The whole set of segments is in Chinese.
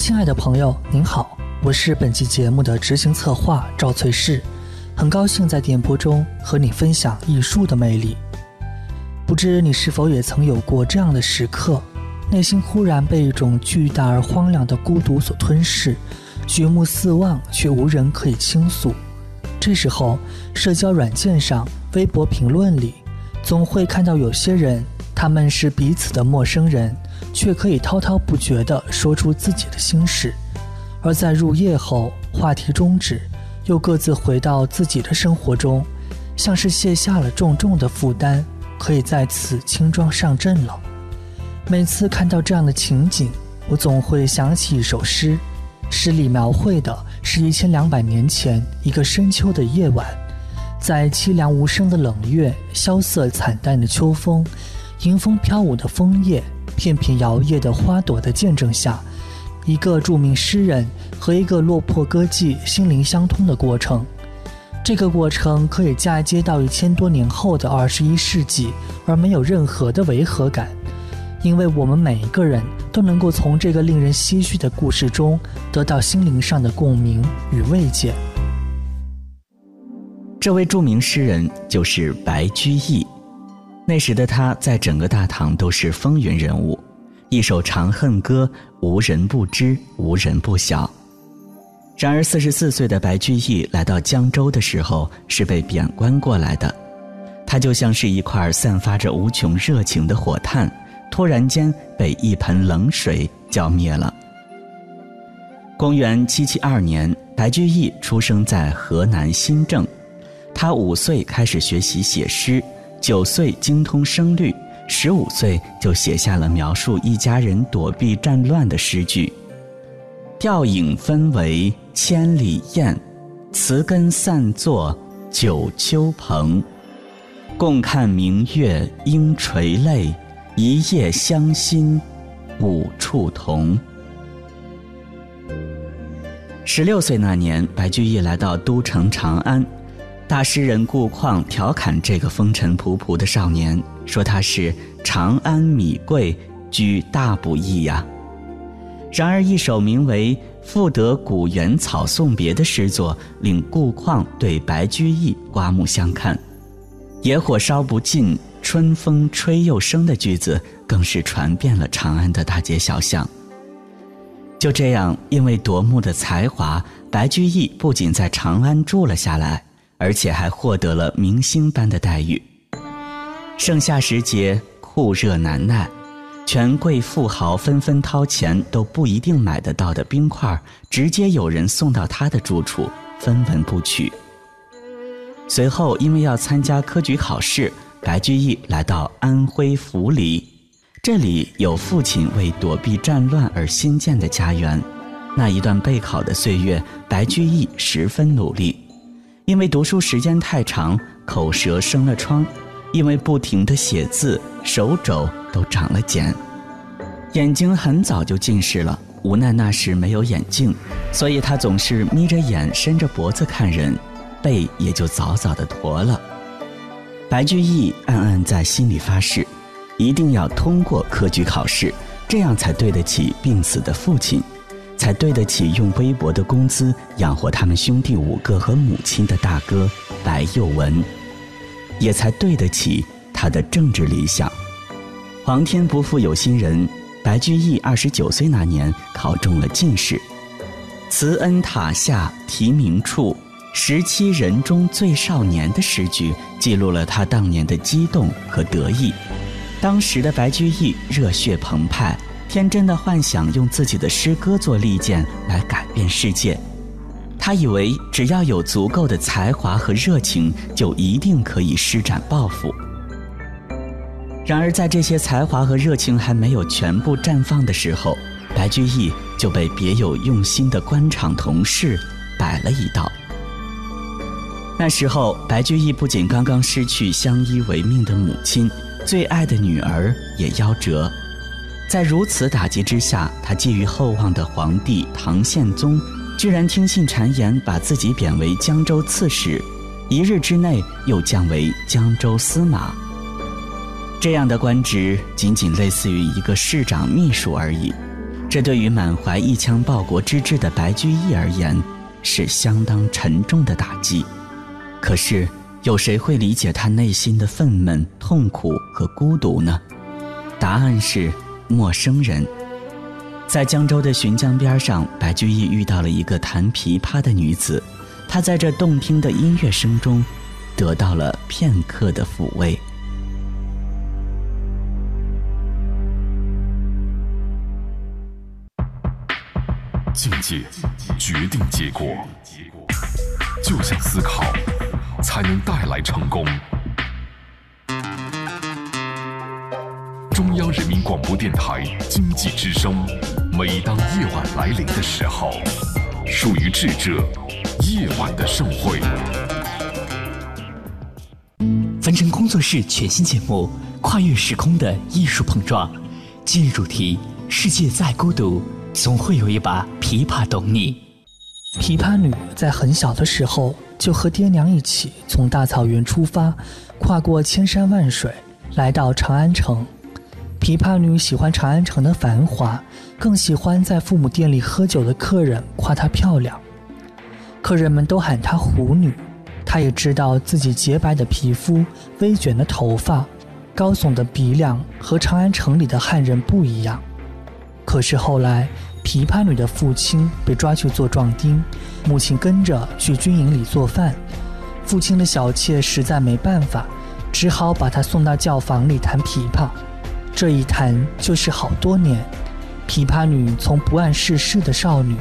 亲爱的朋友，您好，我是本期节目的执行策划赵翠氏，很高兴在电波中和你分享艺术的魅力。不知你是否也曾有过这样的时刻，内心忽然被一种巨大而荒凉的孤独所吞噬，举目四望却无人可以倾诉。这时候，社交软件上、微博评论里，总会看到有些人，他们是彼此的陌生人，却可以滔滔不绝地说出自己的心事；而在入夜后，话题终止，又各自回到自己的生活中，像是卸下了重重的负担。可以再次轻装上阵了。每次看到这样的情景，我总会想起一首诗，诗里描绘的是一千两百年前一个深秋的夜晚，在凄凉无声的冷月、萧瑟惨淡的秋风、迎风飘舞的枫叶、片片摇曳的花朵的见证下，一个著名诗人和一个落魄歌妓心灵相通的过程。这个过程可以嫁接到一千多年后的二十一世纪，而没有任何的违和感，因为我们每一个人都能够从这个令人唏嘘的故事中得到心灵上的共鸣与慰藉。这位著名诗人就是白居易，那时的他在整个大唐都是风云人物，一首《长恨歌》无人不知，无人不晓。然而，四十四岁的白居易来到江州的时候是被贬官过来的，他就像是一块散发着无穷热情的火炭，突然间被一盆冷水浇灭了。公元七七二年，白居易出生在河南新郑，他五岁开始学习写诗，九岁精通声律，十五岁就写下了描述一家人躲避战乱的诗句。吊影分为千里雁，词根散作九秋蓬。共看明月应垂泪，一夜相心五处同。十六岁那年，白居易来到都城长安，大诗人顾况调侃这个风尘仆仆的少年，说他是长安米贵，居大不易呀。然而，一首名为《赋得古原草送别》的诗作，令顾况对白居易刮目相看。“野火烧不尽，春风吹又生”的句子，更是传遍了长安的大街小巷。就这样，因为夺目的才华，白居易不仅在长安住了下来，而且还获得了明星般的待遇。盛夏时节，酷热难耐。权贵富豪纷纷掏钱都不一定买得到的冰块，直接有人送到他的住处，分文不取。随后，因为要参加科举考试，白居易来到安徽府里，这里有父亲为躲避战乱而新建的家园。那一段备考的岁月，白居易十分努力，因为读书时间太长，口舌生了疮。因为不停的写字，手肘都长了茧，眼睛很早就近视了。无奈那时没有眼镜，所以他总是眯着眼，伸着脖子看人，背也就早早的驼了。白居易暗暗在心里发誓，一定要通过科举考试，这样才对得起病死的父亲，才对得起用微薄的工资养活他们兄弟五个和母亲的大哥白幼文。也才对得起他的政治理想。皇天不负有心人，白居易二十九岁那年考中了进士。慈恩塔下题名处，十七人中最少年的诗句，记录了他当年的激动和得意。当时的白居易热血澎湃，天真的幻想用自己的诗歌做利剑来改变世界。他以为只要有足够的才华和热情，就一定可以施展抱负。然而，在这些才华和热情还没有全部绽放的时候，白居易就被别有用心的官场同事摆了一道。那时候，白居易不仅刚刚失去相依为命的母亲，最爱的女儿也夭折。在如此打击之下，他寄予厚望的皇帝唐宪宗。居然听信谗言，把自己贬为江州刺史，一日之内又降为江州司马。这样的官职仅仅类似于一个市长秘书而已，这对于满怀一腔报国之志的白居易而言，是相当沉重的打击。可是，有谁会理解他内心的愤懑、痛苦和孤独呢？答案是陌生人。在江州的浔江边上，白居易遇到了一个弹琵琶的女子，他在这动听的音乐声中，得到了片刻的抚慰。境界决定结果，就像思考，才能带来成功。中央人民广播电台经济之声，每当夜晚来临的时候，属于智者夜晚的盛会。凡尘工作室全新节目《跨越时空的艺术碰撞》，今日主题：世界再孤独。总会有一把琵琶懂你。琵琶女在很小的时候就和爹娘一起从大草原出发，跨过千山万水，来到长安城。琵琶女喜欢长安城的繁华，更喜欢在父母店里喝酒的客人夸她漂亮。客人们都喊她狐女，她也知道自己洁白的皮肤、微卷的头发、高耸的鼻梁和长安城里的汉人不一样。可是后来，琵琶女的父亲被抓去做壮丁，母亲跟着去军营里做饭。父亲的小妾实在没办法，只好把她送到教坊里弹琵琶。这一弹就是好多年。琵琶女从不谙世事的少女，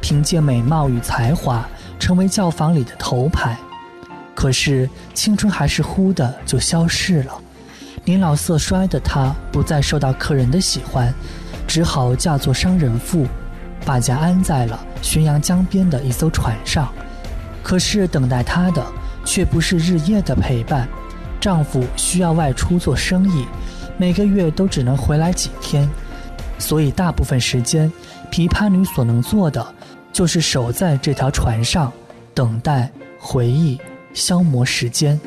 凭借美貌与才华，成为教坊里的头牌。可是青春还是忽的就消逝了，年老色衰的她不再受到客人的喜欢。只好嫁作商人妇，把家安在了浔阳江边的一艘船上。可是等待她的却不是日夜的陪伴，丈夫需要外出做生意，每个月都只能回来几天，所以大部分时间，琵琶女所能做的就是守在这条船上，等待、回忆、消磨时间。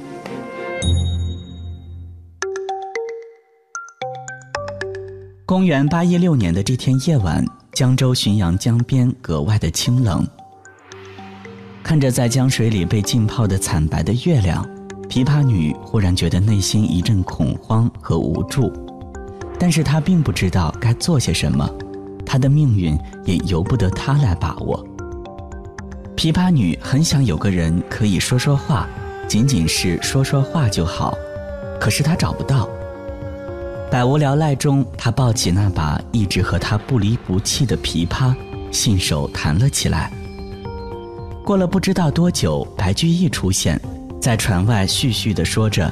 公元八一六年的这天夜晚，江州浔阳江边格外的清冷。看着在江水里被浸泡的惨白的月亮，琵琶女忽然觉得内心一阵恐慌和无助，但是她并不知道该做些什么，她的命运也由不得她来把握。琵琶女很想有个人可以说说话，仅仅是说说话就好，可是她找不到。百无聊赖中，她抱起那把一直和他不离不弃的琵琶，信手弹了起来。过了不知道多久，白居易出现在船外，絮絮地说着，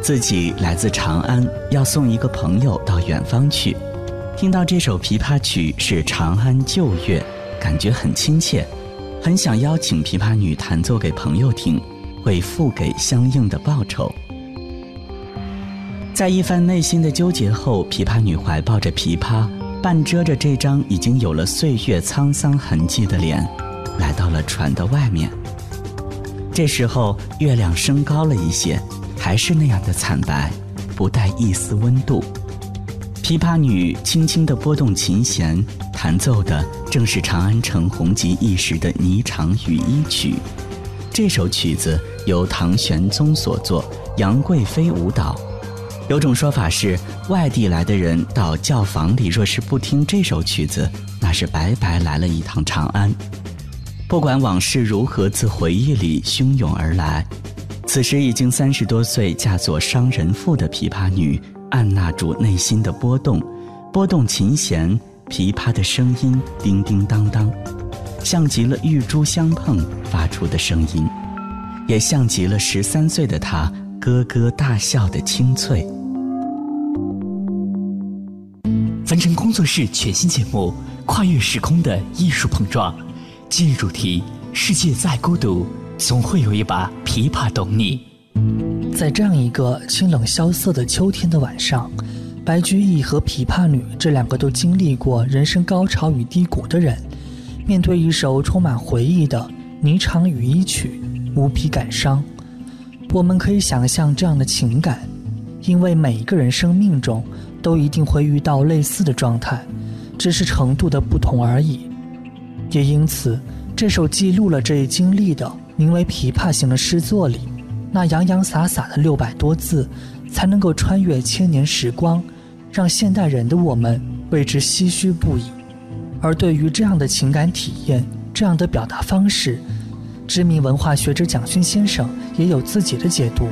自己来自长安，要送一个朋友到远方去。听到这首琵琶曲是长安旧乐，感觉很亲切，很想邀请琵琶女弹奏给朋友听，会付给相应的报酬。在一番内心的纠结后，琵琶女怀抱着琵琶，半遮着这张已经有了岁月沧桑痕迹的脸，来到了船的外面。这时候，月亮升高了一些，还是那样的惨白，不带一丝温度。琵琶女轻轻地拨动琴弦，弹奏的正是长安城红极一时的《霓裳羽衣曲》。这首曲子由唐玄宗所作，杨贵妃舞蹈。有种说法是，外地来的人到教坊里，若是不听这首曲子，那是白白来了一趟长安。不管往事如何自回忆里汹涌而来，此时已经三十多岁、嫁作商人妇的琵琶女，按捺住内心的波动，拨动琴弦，琵琶的声音叮叮当当，像极了玉珠相碰发出的声音，也像极了十三岁的她。咯咯大笑的清脆。凡尘工作室全新节目《跨越时空的艺术碰撞》，今日主题：世界再孤独，总会有一把琵琶懂你。在这样一个清冷萧瑟的秋天的晚上，白居易和琵琶女这两个都经历过人生高潮与低谷的人，面对一首充满回忆的《霓裳羽衣曲》，无比感伤。我们可以想象这样的情感，因为每一个人生命中都一定会遇到类似的状态，只是程度的不同而已。也因此，这首记录了这一经历的名为《琵琶行》的诗作里，那洋洋洒洒的六百多字，才能够穿越千年时光，让现代人的我们为之唏嘘不已。而对于这样的情感体验，这样的表达方式，知名文化学者蒋勋先生也有自己的解读。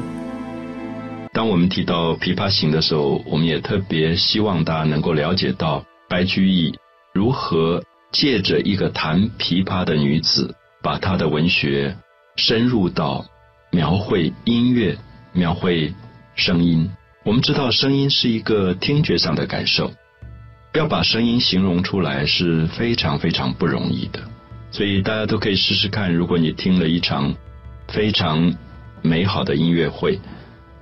当我们提到《琵琶行》的时候，我们也特别希望大家能够了解到白居易如何。借着一个弹琵琶的女子，把她的文学深入到描绘音乐、描绘声音。我们知道，声音是一个听觉上的感受，要把声音形容出来是非常非常不容易的。所以大家都可以试试看，如果你听了一场非常美好的音乐会，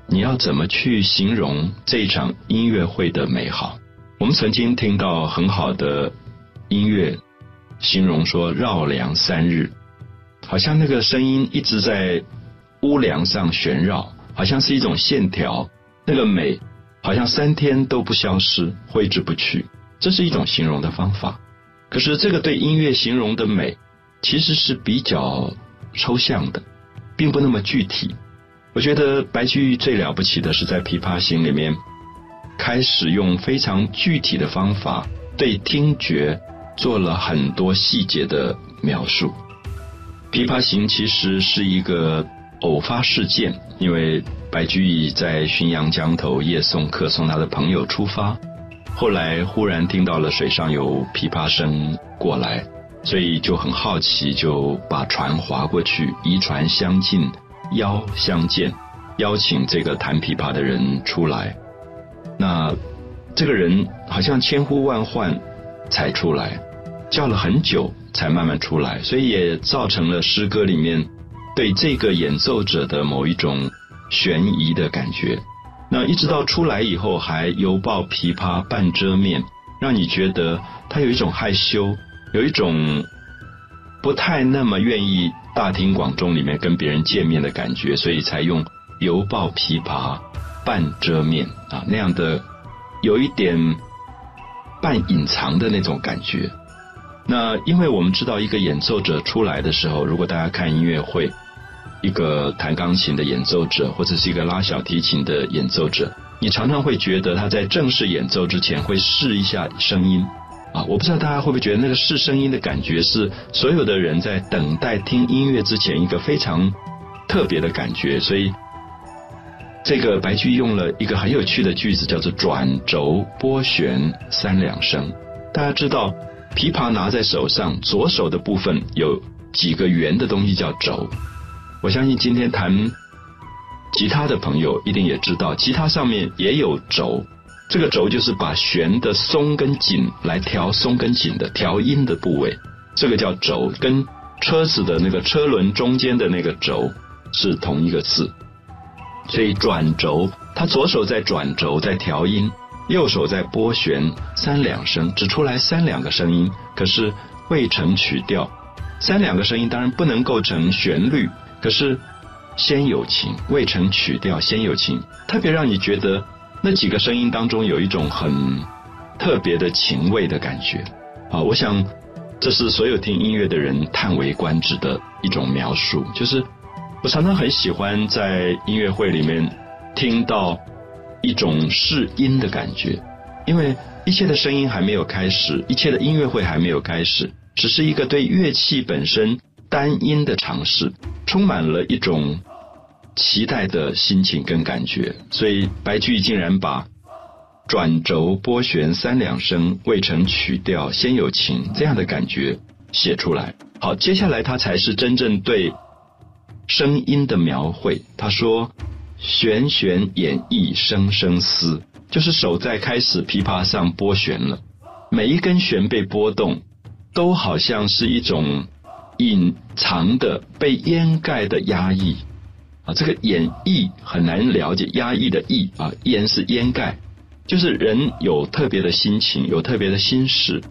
你要怎么去形容这场音乐会的美好？我们曾经听到很好的。音乐形容说绕梁三日，好像那个声音一直在屋梁上旋绕，好像是一种线条，那个美好像三天都不消失，挥之不去。这是一种形容的方法。可是这个对音乐形容的美，其实是比较抽象的，并不那么具体。我觉得白居易最了不起的是在《琵琶行》里面开始用非常具体的方法对听觉。做了很多细节的描述，《琵琶行》其实是一个偶发事件，因为白居易在浔阳江头夜送客，送他的朋友出发，后来忽然听到了水上有琵琶声过来，所以就很好奇，就把船划过去，移船相近，邀相见，邀请这个弹琵琶的人出来。那这个人好像千呼万唤才出来。叫了很久才慢慢出来，所以也造成了诗歌里面对这个演奏者的某一种悬疑的感觉。那一直到出来以后，还犹抱琵琶半遮面，让你觉得他有一种害羞，有一种不太那么愿意大庭广众里面跟别人见面的感觉，所以才用犹抱琵琶半遮面啊那样的有一点半隐藏的那种感觉。那因为我们知道，一个演奏者出来的时候，如果大家看音乐会，一个弹钢琴的演奏者或者是一个拉小提琴的演奏者，你常常会觉得他在正式演奏之前会试一下声音啊。我不知道大家会不会觉得那个试声音的感觉是所有的人在等待听音乐之前一个非常特别的感觉。所以，这个白居易用了一个很有趣的句子，叫做“转轴拨弦三两声”。大家知道。琵琶拿在手上，左手的部分有几个圆的东西叫轴。我相信今天弹吉他的朋友一定也知道，吉他上面也有轴。这个轴就是把弦的松跟紧来调松跟紧的调音的部位，这个叫轴，跟车子的那个车轮中间的那个轴是同一个字。所以转轴，他左手在转轴，在调音。右手在拨弦三两声，只出来三两个声音，可是未成曲调。三两个声音当然不能构成旋律，可是先有情，未成曲调先有情，特别让你觉得那几个声音当中有一种很特别的情味的感觉。啊，我想这是所有听音乐的人叹为观止的一种描述。就是我常常很喜欢在音乐会里面听到。一种试音的感觉，因为一切的声音还没有开始，一切的音乐会还没有开始，只是一个对乐器本身单音的尝试，充满了一种期待的心情跟感觉。所以白居易竟然把“转轴拨弦三两声，未成曲调先有情”这样的感觉写出来。好，接下来他才是真正对声音的描绘。他说。弦弦掩抑声声思，就是手在开始琵琶上拨弦了，每一根弦被拨动，都好像是一种隐藏的、被掩盖的压抑啊。这个掩抑很难了解，压抑的抑啊，掩是掩盖，就是人有特别的心情，有特别的心事。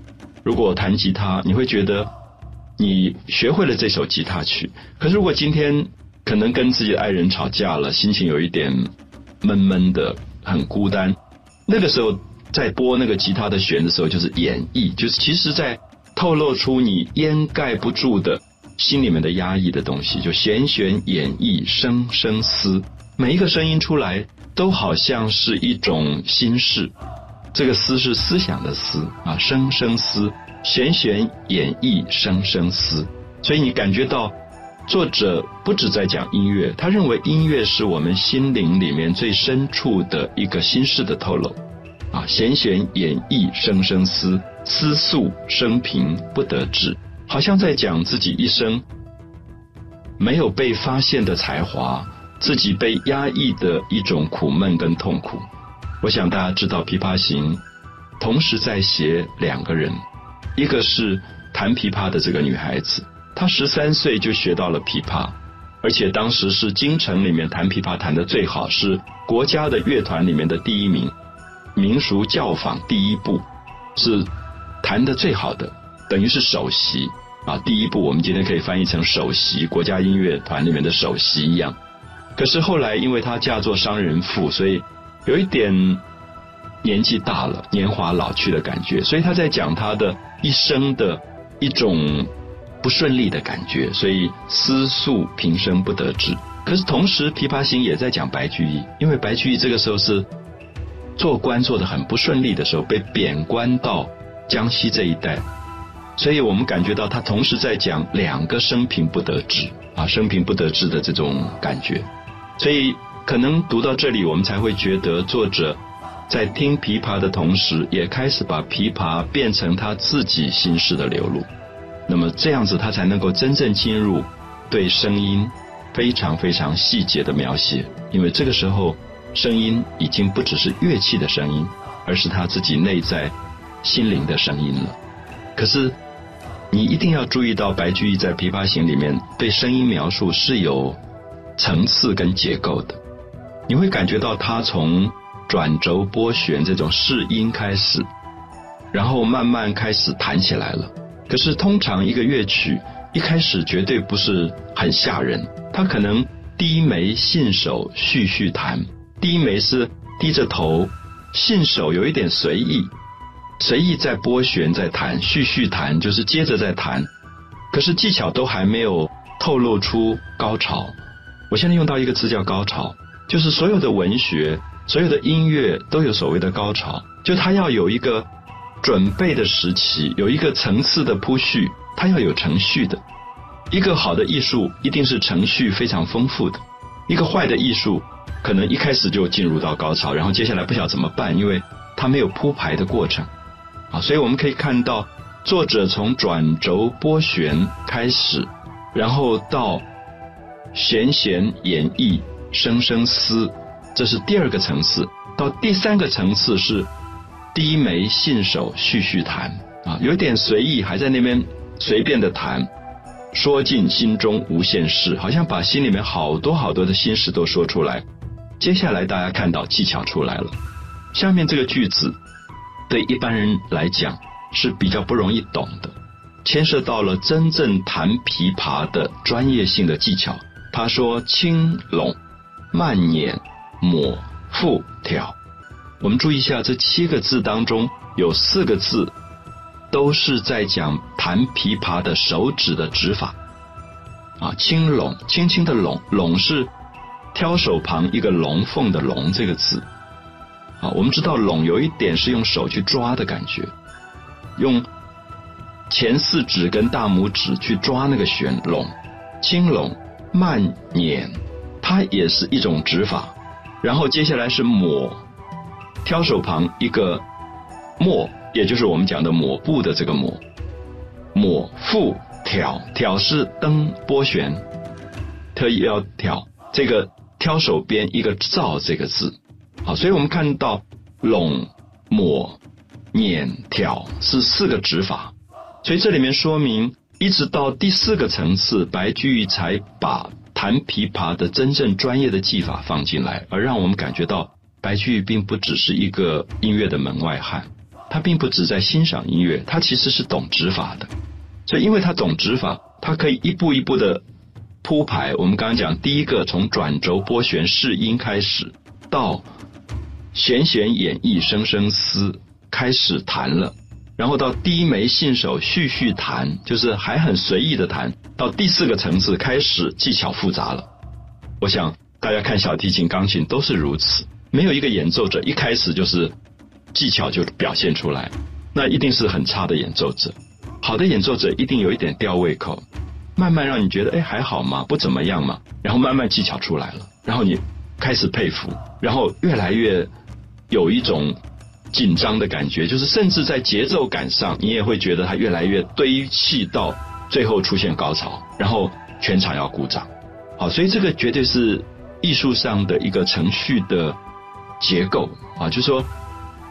如果弹吉他，你会觉得你学会了这首吉他曲，可是如果今天。可能跟自己的爱人吵架了，心情有一点闷闷的，很孤单。那个时候在拨那个吉他的弦的时候，就是演绎，就是其实在透露出你掩盖不住的心里面的压抑的东西，就弦弦演绎，声声思，每一个声音出来都好像是一种心事。这个思是思想的思啊，声声思，弦弦演绎，声声思。所以你感觉到作者不止在讲音乐，他认为音乐是我们心灵里面最深处的一个心事的透露。啊，弦弦演绎，声声思，思诉生平不得志，好像在讲自己一生没有被发现的才华，自己被压抑的一种苦闷跟痛苦。我想大家知道，《琵琶行》同时在写两个人，一个是弹琵琶的这个女孩子，他十三岁就学到了琵琶，而且当时是京城里面弹琵琶弹的最好，是国家的乐团里面的第一名。民俗教坊第一部是弹的最好的，等于是首席啊。第一部我们今天可以翻译成首席，国家音乐团里面的首席一样。可是后来因为他嫁作商人妇，所以有一点年纪大了，年华老去的感觉。所以他在讲他的一生的一种不顺利的感觉，所以思诉平生不得志。可是同时，《琵琶行》也在讲白居易，因为白居易这个时候是。做官做得很不顺利的时候，被贬官到江西这一带，所以我们感觉到他同时在讲两个生平不得志啊，生平不得志的这种感觉。所以可能读到这里，我们才会觉得作者在听琵琶的同时，也开始把琵琶变成他自己心事的流露。那么这样子，他才能够真正进入对声音非常非常细节的描写，因为这个时候。声音已经不只是乐器的声音，而是他自己内在心灵的声音了。可是，你一定要注意到，白居易在《琵琶行》里面对声音描述是有层次跟结构的。你会感觉到他从转轴拨弦这种试音开始，然后慢慢开始弹起来了。可是，通常一个乐曲一开始绝对不是很吓人，他可能低眉信手，续续弹。低眉是低着头，信手有一点随意，随意在拨弦在弹，续续弹就是接着在弹，可是技巧都还没有透露出高潮。我现在用到一个词叫高潮，就是所有的文学、所有的音乐都有所谓的高潮，就它要有一个准备的时期，有一个层次的铺叙，它要有程序的。一个好的艺术一定是程序非常丰富的，一个坏的艺术。可能一开始就进入到高潮，然后接下来不晓得怎么办，因为他没有铺排的过程啊，所以我们可以看到作者从转轴拨弦开始，然后到弦弦演绎，声声思，这是第二个层次。到第三个层次是低眉信手续续弹啊，有点随意，还在那边随便的弹，说尽心中无限事，好像把心里面好多好多的心事都说出来。接下来大家看到技巧出来了，下面这个句子对一般人来讲是比较不容易懂的，牵涉到了真正弹琵琶的专业性的技巧。他说：“轻拢、慢捻、抹、复、挑。”我们注意一下，这七个字当中有四个字都是在讲弹琵琶的手指的指法。啊，轻拢，轻轻的拢，拢是。挑手旁一个龙凤的龙这个字，啊，我们知道拢有一点是用手去抓的感觉，用前四指跟大拇指去抓那个弦拢，轻拢慢捻，它也是一种指法。然后接下来是抹，挑手旁一个抹，也就是我们讲的抹布的这个抹，抹复挑，挑是灯拨弦，特意要挑这个。挑手边一个造这个字，好，所以我们看到拢、抹、捻、挑是四个指法，所以这里面说明，一直到第四个层次，白居易才把弹琵琶的真正专业的技法放进来，而让我们感觉到白居易并不只是一个音乐的门外汉，他并不只在欣赏音乐，他其实是懂指法的，所以因为他懂指法，他可以一步一步的。铺排，我们刚刚讲第一个从转轴拨弦试音开始，到弦弦掩抑声声思开始弹了，然后到低眉信手续续弹，就是还很随意的弹，到第四个层次开始技巧复杂了。我想大家看小提琴、钢琴都是如此，没有一个演奏者一开始就是技巧就表现出来，那一定是很差的演奏者。好的演奏者一定有一点吊胃口，慢慢让你觉得哎还好嘛，不怎么样嘛，然后慢慢技巧出来了，然后你开始佩服，然后越来越有一种紧张的感觉，就是甚至在节奏感上，你也会觉得它越来越堆砌到最后出现高潮，然后全场要鼓掌。好，所以这个绝对是艺术上的一个程序的结构啊，就说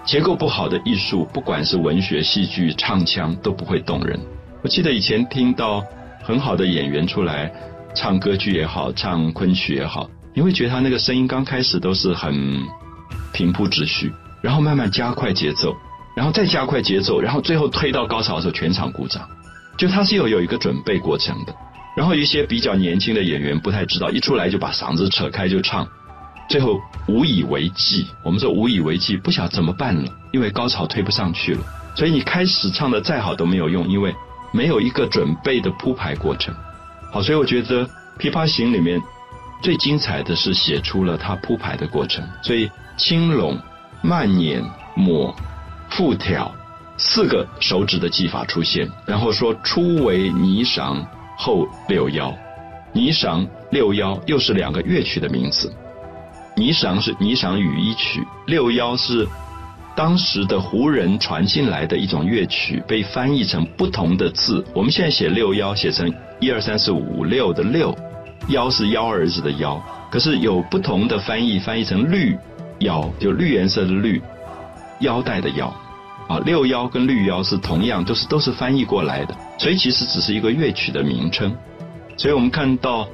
结构不好的艺术，不管是文学、戏剧、唱腔都不会动人。我记得以前听到很好的演员出来唱歌剧也好，唱昆曲也好，你会觉得他那个声音刚开始都是很平铺直叙，然后慢慢加快节奏，然后再加快节奏，然后最后推到高潮的时候全场鼓掌，就他是有有一个准备过程的。然后一些比较年轻的演员不太知道，一出来就把嗓子扯开就唱，最后无以为继。我们说无以为继，不晓得怎么办了，因为高潮推不上去了。所以你开始唱的再好都没有用，因为没有一个准备的铺排过程。好，所以我觉得《琵琶行》里面最精彩的是写出了它铺排的过程。所以轻拢、慢捻、抹、复挑四个手指的技法出现，然后说初为霓裳。后六幺，霓裳六幺又是两个乐曲的名字。霓裳是霓裳羽衣曲，六幺是当时的胡人传进来的一种乐曲，被翻译成不同的字。我们现在写六幺，写成一二三四五六的六，幺是幺儿子的幺，可是有不同的翻译，翻译成绿腰，就绿颜色的绿，腰带的腰。啊，六幺跟绿幺是同样，都是都是翻译过来的，所以其实只是一个乐曲的名称。所以我们看到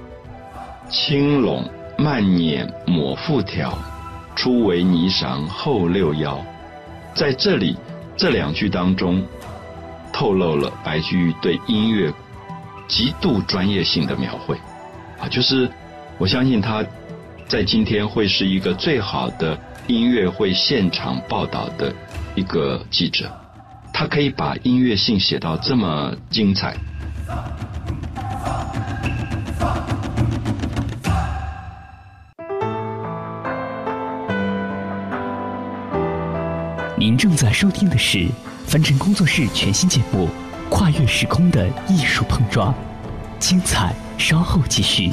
青龙、慢捻、抹复挑，初为霓裳后六幺，在这里这两句当中，透露了白居易对音乐极度专业性的描绘。啊，就是我相信他在今天会是一个最好的音乐会现场报道的。一个记者，他可以把音乐性写到这么精彩。您正在收听的是凡尘工作室全新节目《跨越时空的艺术碰撞》，精彩稍后继续。